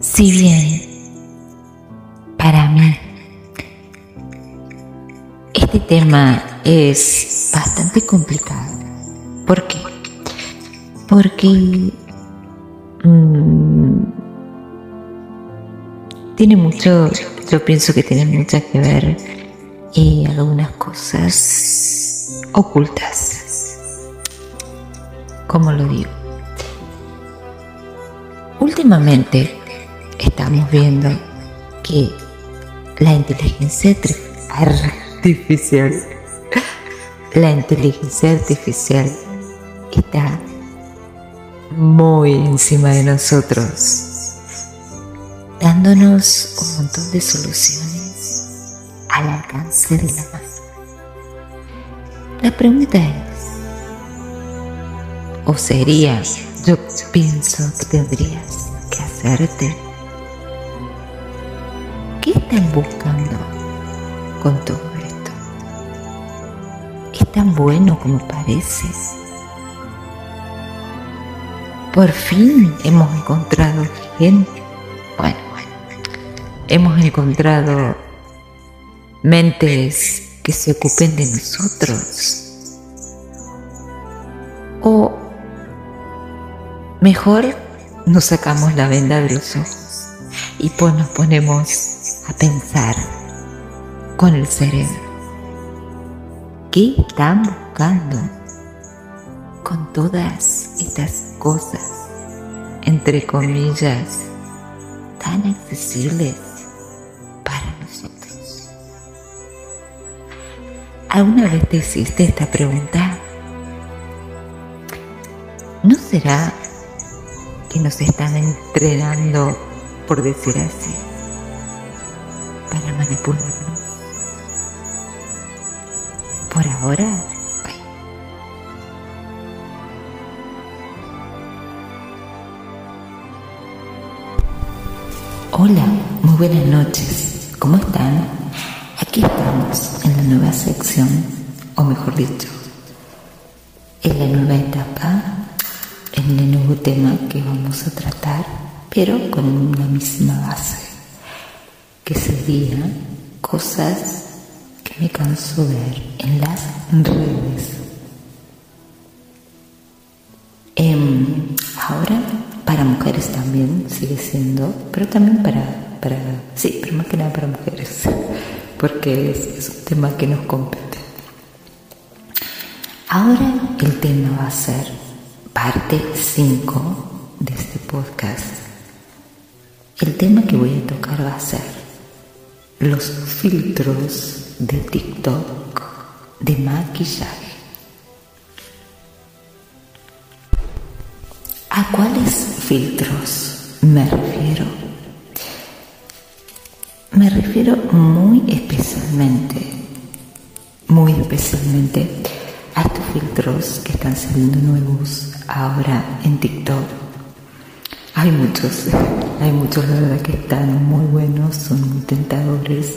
Si bien para mí este tema es bastante complicado, ¿por qué? Porque mmm, tiene mucho, yo pienso que tiene mucho que ver y algunas cosas ocultas. ¿Cómo lo digo? Últimamente estamos viendo que la inteligencia artificial, la inteligencia artificial está muy encima de nosotros dándonos un montón de soluciones al alcance de la mano. La pregunta es, o sería, yo pienso que tendrías que hacerte, ¿qué están buscando con todo esto? ¿Es tan bueno como parece? Por fin hemos encontrado gente hemos encontrado mentes que se ocupen de nosotros. O mejor nos sacamos la venda de los ojos y pues nos ponemos a pensar con el cerebro. ¿Qué están buscando con todas estas cosas, entre comillas, tan accesibles ¿Alguna vez te hiciste esta pregunta? ¿No será nos están entrenando, por decir así, para manipularnos? Por ahora, Hola, muy buenas noches. ¿Cómo están? Aquí estamos en la nueva sección, o mejor dicho, en la nueva etapa, tema que vamos a tratar, pero con una misma base, que sería cosas que me canso ver en las redes. Em, ahora para mujeres también sigue siendo, pero también para, para, sí, pero más que nada para mujeres porque es, un tema que nos compete. Ahora el tema va a ser parte 5 de este podcast. El tema que voy a tocar va a ser los filtros de TikTok de maquillaje. ¿A cuáles filtros me refiero? Me refiero muy especialmente, muy especialmente a estos filtros que están saliendo nuevos ahora en TikTok. Hay muchos, hay muchos la verdad que están muy buenos, son muy tentadores.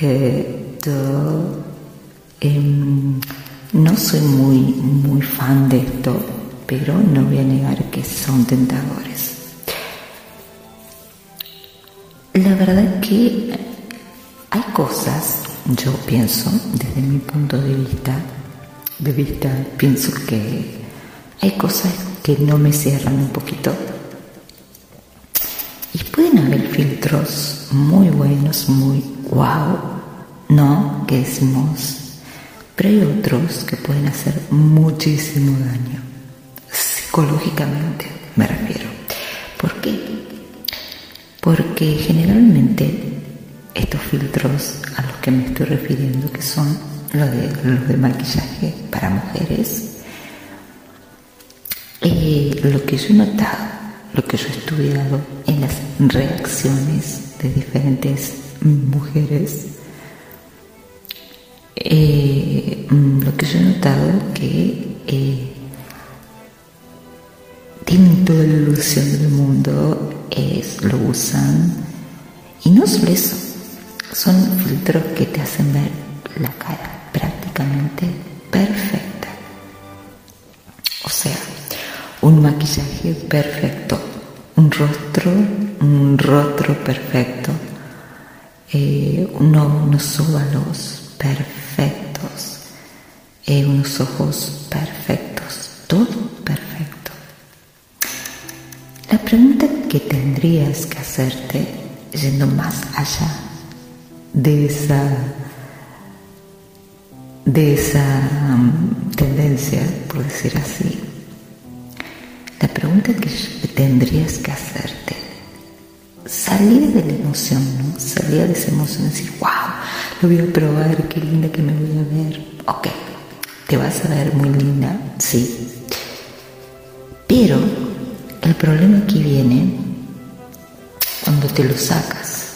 Eh, yo em, no soy muy, muy fan de esto, pero no voy a negar que son tentadores. La verdad que hay cosas, yo pienso, desde mi punto de vista, de vista, pienso que hay cosas que no me cierran un poquito. Y pueden haber filtros muy buenos, muy wow, ¿no? Que decimos. Pero hay otros que pueden hacer muchísimo daño, psicológicamente me refiero. ¿Por qué? porque generalmente estos filtros a los que me estoy refiriendo, que son los de, los de maquillaje para mujeres, lo que yo he notado, lo que yo he estudiado en las reacciones de diferentes mujeres, eh, mm, lo que yo he notado que eh, tienen toda la ilusión del mundo es, lo usan. Y no solo eso, son filtros que te hacen ver la cara prácticamente perfecta. O sea, un maquillaje perfecto, un rostro, un rostro perfecto, eh, unos óvalos perfectos, eh, unos ojos perfectos, todo perfecto. La pregunta que tendrías que hacerte, yendo más allá de esa de esa um, tendencia, por decir así, pregunta que tendrías que hacerte, salir de la emoción, ¿no? Salir de esa emoción y decir, wow, lo voy a probar, qué linda que me voy a ver. Ok, te vas a ver muy linda, sí. Pero el problema aquí viene cuando te lo sacas.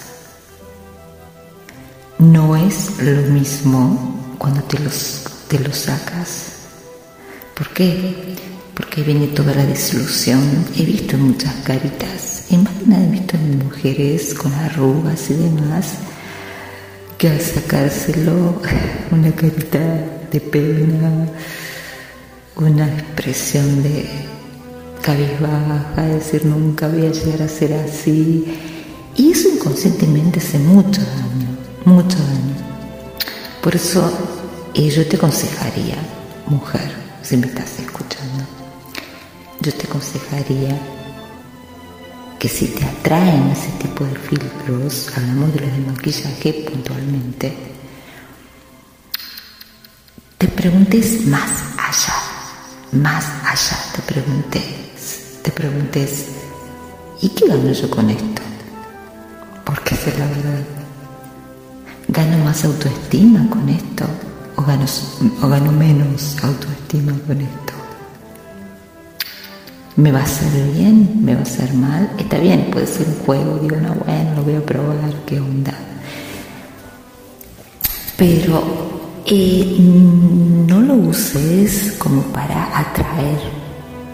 No es lo mismo cuando te, los, te lo sacas. ¿Por qué? Porque viene toda la desilusión. He visto muchas caritas, de nada he visto mujeres con arrugas y demás, que al sacárselo una carita de pena, una expresión de cabizbaja, decir nunca voy a llegar a ser así. Y eso inconscientemente hace mucho daño, mucho daño. Por eso yo te aconsejaría, mujer, si me estás escuchando, yo te aconsejaría que si te atraen ese tipo de filtros, hablamos de los de maquillaje puntualmente, te preguntes más allá, más allá, te preguntes, te preguntes, ¿y qué gano yo con esto? Porque es la verdad. ¿Gano más autoestima con esto? ¿O gano, menos autoestima con esto? ¿Me va a hacer bien? ¿Me va a hacer mal? Está bien, puede ser un juego, digo, no, bueno, lo voy a probar, qué onda. Pero eh, no lo uses como para atraer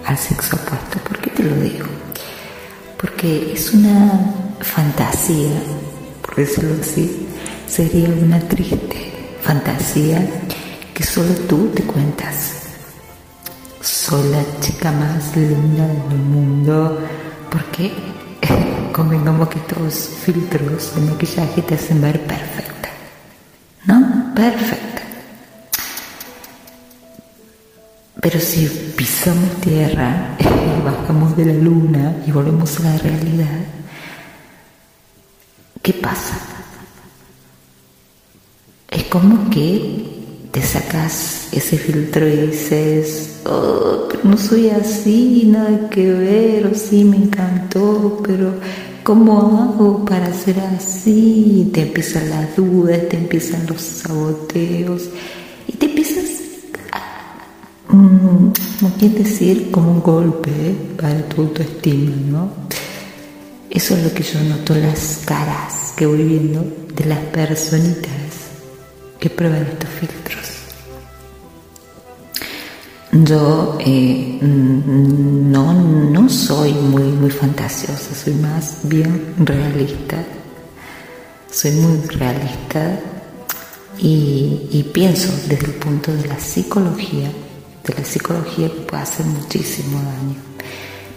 al sexo opuesto. ¿Por qué te lo digo? Porque es una fantasía, por decirlo así, sería una triste fantasía solo tú te cuentas soy la chica más linda del mundo, porque convengamos que estos filtros de maquillaje te hacen ver perfecta, ¿no? Perfecta. Pero si pisamos tierra, bajamos de la luna y volvemos a la realidad, ¿qué pasa? Es como que te sacas ese filtro y dices, oh, pero no soy así, nada que ver, o sí me encantó, pero ¿cómo hago para ser así? Te empiezan las dudas, te empiezan los saboteos y te empiezas, a, mm, quiere decir, como un golpe para tu autoestima, ¿no? Eso es lo que yo noto las caras que voy viendo de las personitas que prueban estos filtros. Yo eh, no, no soy muy, muy fantasiosa, soy más bien realista. Soy muy realista y, pienso desde el punto de la psicología, de la psicología que puede hacer muchísimo daño.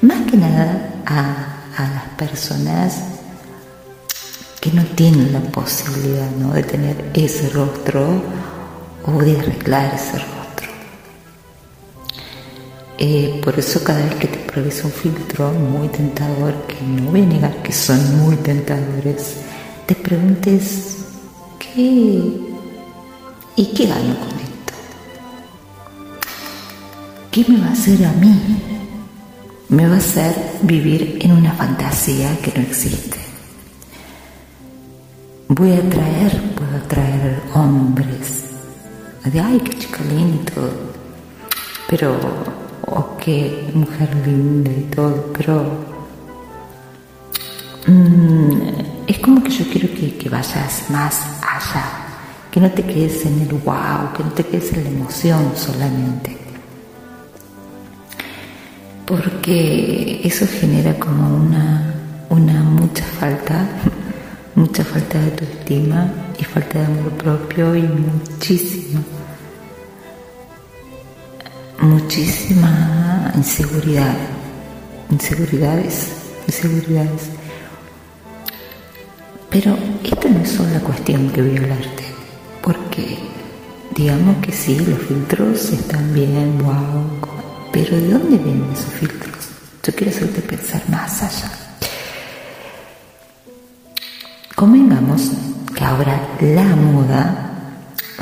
Más que nada a, a las personas que no tienen la posibilidad ¿no? de tener ese rostro o de arreglar ese rostro. Eh, por eso cada vez que te pruebes un filtro muy tentador, que no voy a negar que son muy tentadores, te preguntes, ¿qué? ¿Y qué gano con esto? ¿Qué me va a hacer a mí? Me va a hacer vivir en una fantasía que no existe voy a traer, puedo traer hombres, de ay, qué chica todo, pero, o qué mujer linda y todo, pero mm, es como que yo quiero que, que vayas más allá, que no te quedes en el wow, que no te quedes en la emoción solamente. Porque eso genera como una, una mucha falta mucha falta de autoestima y falta de amor propio y muchísimo, muchísima inseguridad, inseguridades, inseguridades. Pero esta no es solo la cuestión que voy a hablarte, porque digamos que sí, los filtros están bien, wow, pero ¿de dónde vienen esos filtros? Yo quiero hacerte pensar más allá. Convengamos que ahora la moda,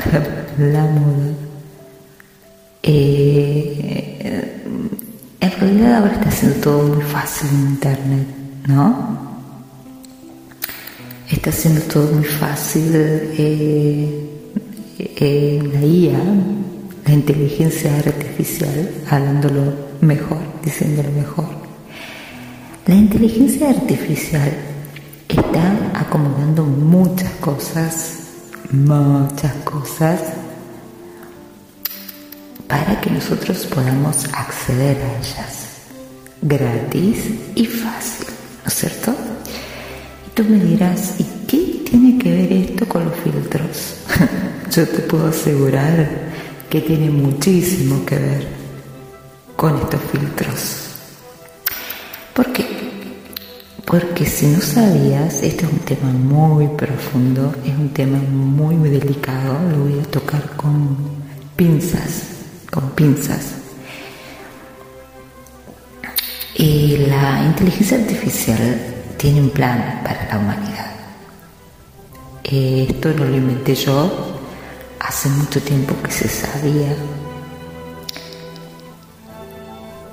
la moda, eh, en realidad ahora está haciendo todo muy fácil en Internet, ¿no? Está haciendo todo muy fácil eh, eh, la IA, la inteligencia artificial, hablándolo mejor, diciéndolo mejor. La inteligencia artificial está acomodando muchas cosas, muchas cosas, para que nosotros podamos acceder a ellas gratis y fácil, ¿no es cierto? Y tú me dirás, ¿y qué tiene que ver esto con los filtros? Yo te puedo asegurar que tiene muchísimo que ver con estos filtros. Porque si no sabías, este es un tema muy profundo, es un tema muy delicado, lo voy a tocar con pinzas, con pinzas. Y la inteligencia artificial tiene un plan para la humanidad. Esto no lo inventé yo, hace mucho tiempo que se sabía.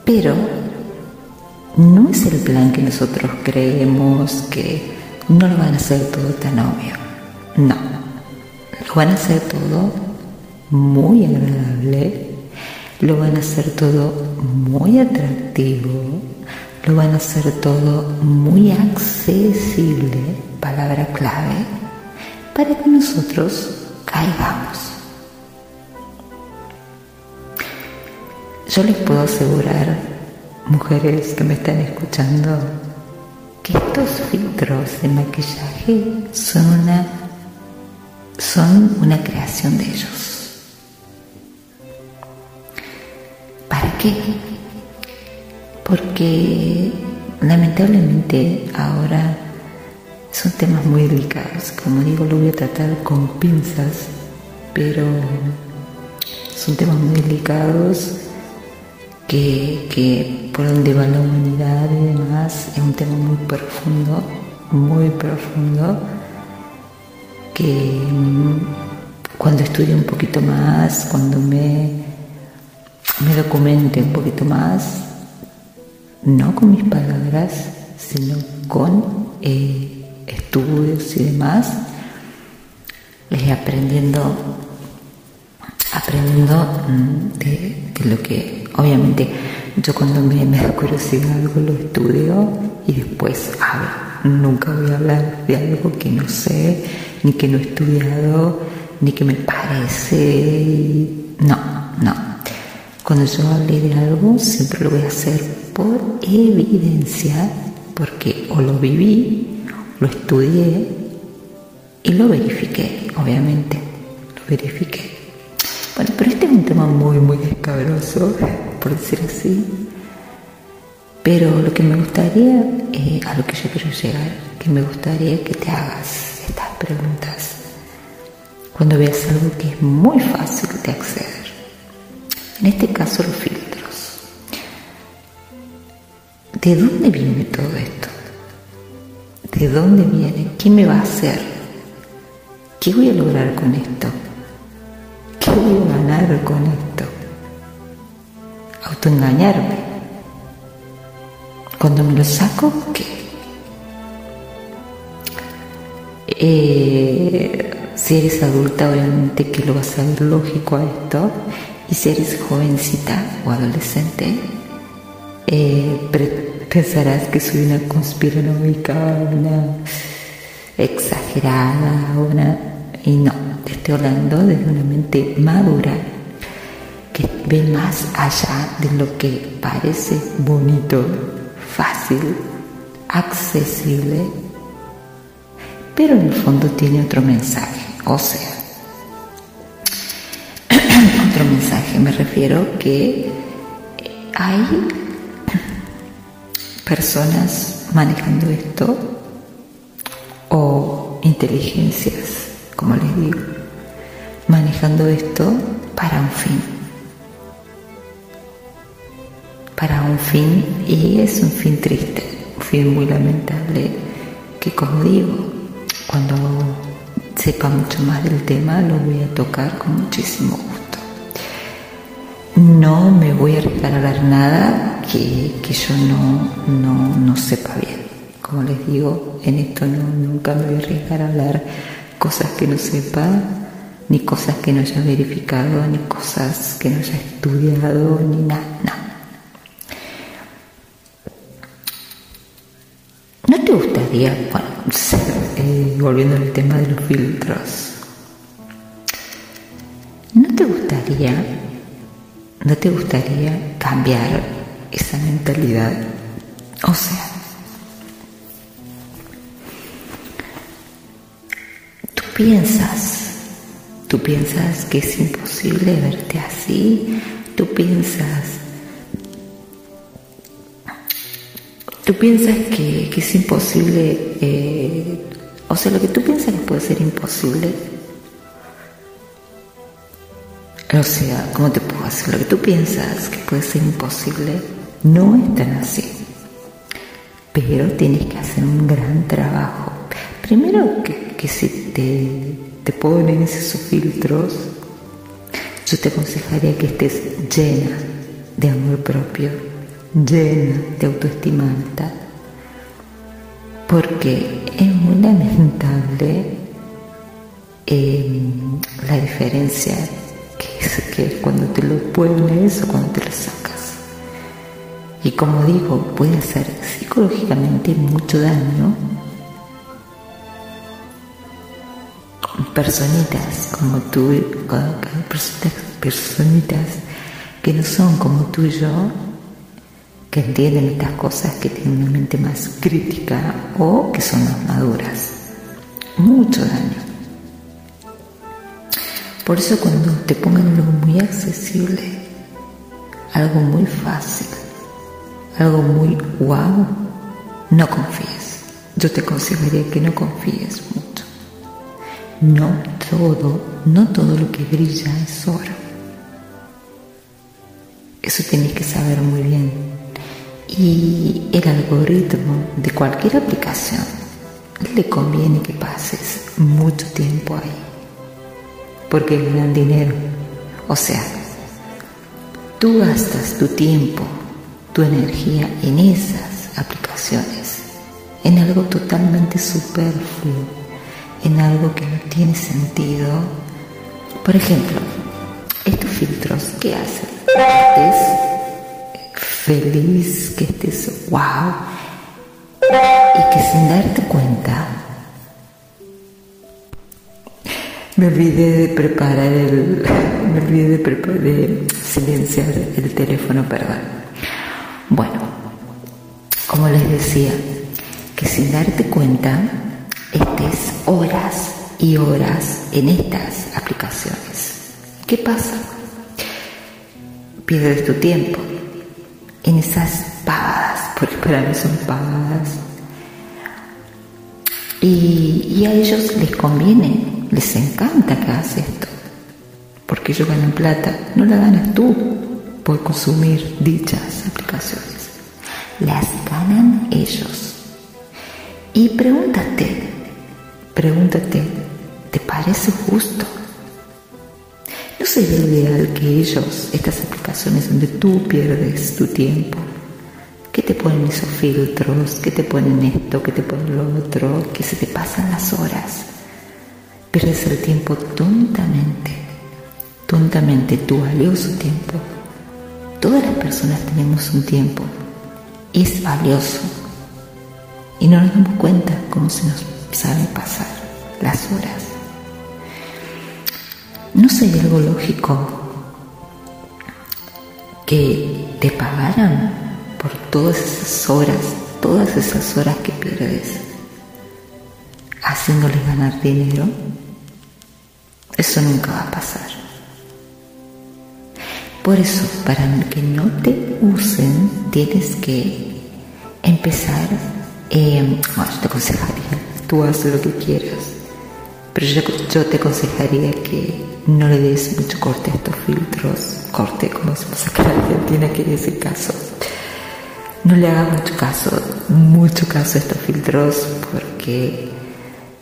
Pero no es el plan que nosotros creemos que no lo van a hacer todo tan obvio. No, lo van a hacer todo muy agradable, lo van a hacer todo muy atractivo, lo van a hacer todo muy accesible, palabra clave, para que nosotros caigamos. Yo les puedo asegurar, mujeres que me están escuchando, que estos filtros de maquillaje son una, son una creación de ellos. ¿Para qué? Porque lamentablemente ahora son temas muy delicados, como digo, lo voy a tratar con pinzas, pero son temas muy delicados que, por donde va la humanidad y demás es un tema muy profundo, muy profundo, que mm, cuando estudie un poquito más, cuando me, me documente un poquito más, no con mis palabras, sino con eh, estudios y demás, les aprendiendo, aprendiendo mm, de, lo que, obviamente, yo cuando me, me da curiosidad algo lo estudio y después hablo. Nunca voy a hablar de algo que no sé, ni que no he estudiado, ni que me parece. No, no. Cuando yo hable de algo, siempre lo voy a hacer por evidencia, porque o lo viví lo estudié y lo verifiqué, obviamente, lo verifiqué. Un tema muy, muy escabroso, por decir así. Pero lo que me gustaría, eh, a lo que yo quiero llegar, que me gustaría que te hagas estas preguntas cuando veas algo que es muy fácil de acceder. En este caso, los filtros. ¿De dónde viene todo esto? ¿De dónde viene? ¿Qué me va a hacer? ¿Qué voy a lograr con esto? ¿Qué voy a ganar con esto? Autoengañarme. Cuando me lo saco, ¿qué? Eh, si eres adulta, obviamente que lo vas a ver lógico a esto. Y si eres jovencita o adolescente, eh, pensarás que soy una conspiranoica, una exagerada, una... Y no, te estoy hablando desde una mente madura que ve más allá de lo que parece bonito, fácil, accesible, pero en el fondo tiene otro mensaje, o sea, otro mensaje. Me refiero que hay personas manejando esto o inteligencias, como les digo, manejando esto para un fin. Para un fin, y es un fin triste, un fin muy lamentable, que como digo, cuando sepa mucho más del tema lo voy a tocar con muchísimo gusto. No me voy a regalar nada que, yo no, no, sepa bien. Como les digo, en esto no, nunca me voy a arriesgar a hablar cosas que no sepa, ni cosas que no haya verificado, ni cosas que no haya estudiado, ni nada. ¿No te gustaría, bueno, eh, volviendo al tema de los filtros, ¿no te gustaría, no te gustaría cambiar esa mentalidad? O sea, piensas, tú piensas que es imposible verte así, tú piensas tú piensas que, es imposible, eh, o sea, lo que tú piensas que puede ser imposible, o sea, ¿cómo te puedo hacer? Lo que tú piensas que puede ser imposible no es tan así, pero tienes que hacer un gran trabajo. Primero que, si te, te ponen esos filtros, yo te aconsejaría que estés llena de amor propio llena de autoestima alta, porque es muy lamentable em, la diferencia que es, que cuando te lo pones o cuando te lo sacas. Y como digo, puede hacer psicológicamente mucho daño. Personitas como tú, personitas que no son como tú y yo, que entienden estas cosas, que tienen una mente más crítica o que son más maduras. Mucho daño. Por eso cuando te pongan algo muy accesible, algo muy fácil, algo muy wow, no confíes. Yo te aconsejaría que no confíes. No todo, no todo lo que brilla es oro. Eso tienes que saber muy bien y el algoritmo de cualquier aplicación le conviene que pases mucho tiempo ahí, porque ganan dinero. O sea, tú gastas tu tiempo, tu energía en esas aplicaciones, en algo totalmente superfluo, en algo que no tiene sentido. Por ejemplo, estos filtros, ¿qué hacen? feliz, que estés wow, y que sin darte cuenta me olvidé de preparar el, me olvidé de, de silenciar el teléfono, perdón. Bueno, como les decía, que sin darte cuenta estés horas y horas en estas aplicaciones. ¿Qué pasa? Pierdes tu tiempo, en esas pavadas, porque para mí son pavadas. Y, a ellos les conviene, les encanta que hagas esto, porque ellos ganan plata, no la ganas tú por consumir dichas aplicaciones, las ganan ellos. Y pregúntate, pregúntate, ¿te parece justo? ¿No sería ideal que ellos, estas aplicaciones donde tú pierdes tu tiempo, que te ponen esos filtros, que te ponen esto, que te ponen lo otro, que se te pasan las horas, pierdes el tiempo tontamente, tontamente tu valioso tiempo. Todas las personas tenemos un tiempo es valioso y no nos damos cuenta cómo se nos sabe pasar las horas. ¿No sería algo lógico que te pagaran por todas esas horas, todas esas horas que pierdes haciéndoles ganar dinero? Eso nunca va a pasar. Por eso, para que no te usen, tienes que empezar, eh, bueno, te tú haz lo que quieras, pero yo, te aconsejaría que no le des mucho corte a estos filtros, corte como decimos acá en Argentina, que en ese caso. No le hagas mucho caso, mucho caso a estos filtros porque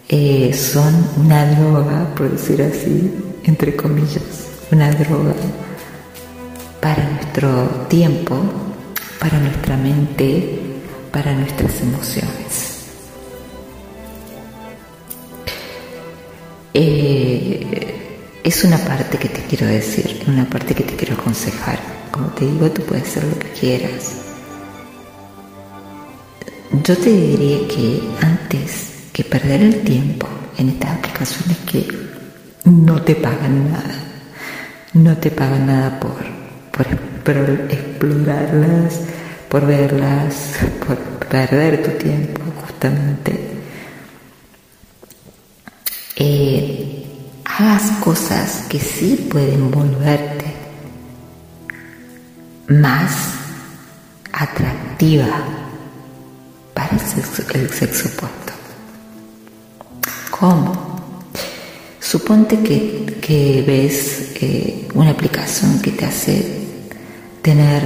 eh, son una droga, por decir así, entre comillas, una droga para nuestro tiempo, para nuestra mente, para nuestras emociones. Eh, es una parte que te quiero decir, una parte que te quiero aconsejar. Como te digo, tú puedes hacer lo que quieras. Yo te diría que antes que perder el tiempo en estas aplicaciones que no te pagan nada, no te pagan nada por, por, explorarlas, por verlas, por perder tu tiempo justamente. Eh, hagas cosas que sí pueden volverte más atractiva para el sexo, opuesto. ¿Cómo? Suponte que, ves eh, una aplicación que te hace tener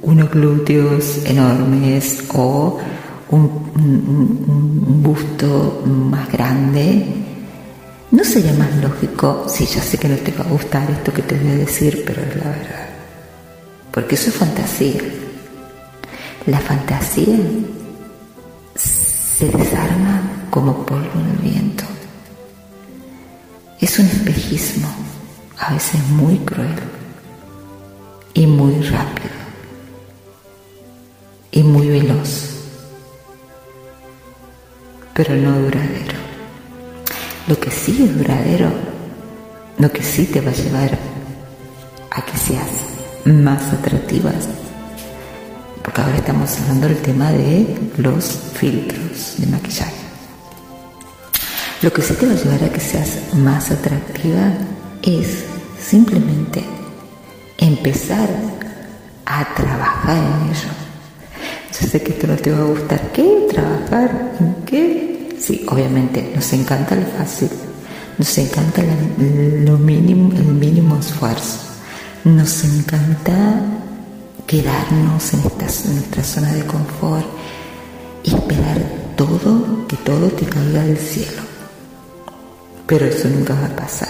unos glúteos enormes o un, busto más grande. ¿No sería más lógico? Sí, ya sé que no te va a gustar esto que te voy a decir, pero es la verdad. Porque eso es fantasía. La fantasía se desarma como polvo en el viento. Es un espejismo, a veces muy cruel y muy rápido y muy veloz, pero no duradero. Lo que sí es duradero, lo que sí te va a llevar a que seas más atractivas, porque ahora estamos hablando del tema de los filtros de maquillaje. Lo que sí te va a llevar a que seas más atractiva es simplemente empezar a trabajar en ello. Yo sé que esto no te va a gustar. ¿Qué? ¿Trabajar? ¿En qué? Sí, obviamente, nos encanta lo fácil. Nos encanta lo mínimo, el mínimo esfuerzo. Nos encanta quedarnos en, esta, nuestra zona de confort y esperar todo, que todo te caiga del cielo pero eso nunca va a pasar.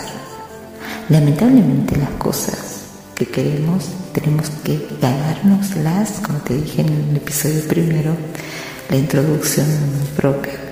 Lamentablemente las cosas que queremos tenemos que ganárnoslas, como te dije en el episodio primero, la introducción propia.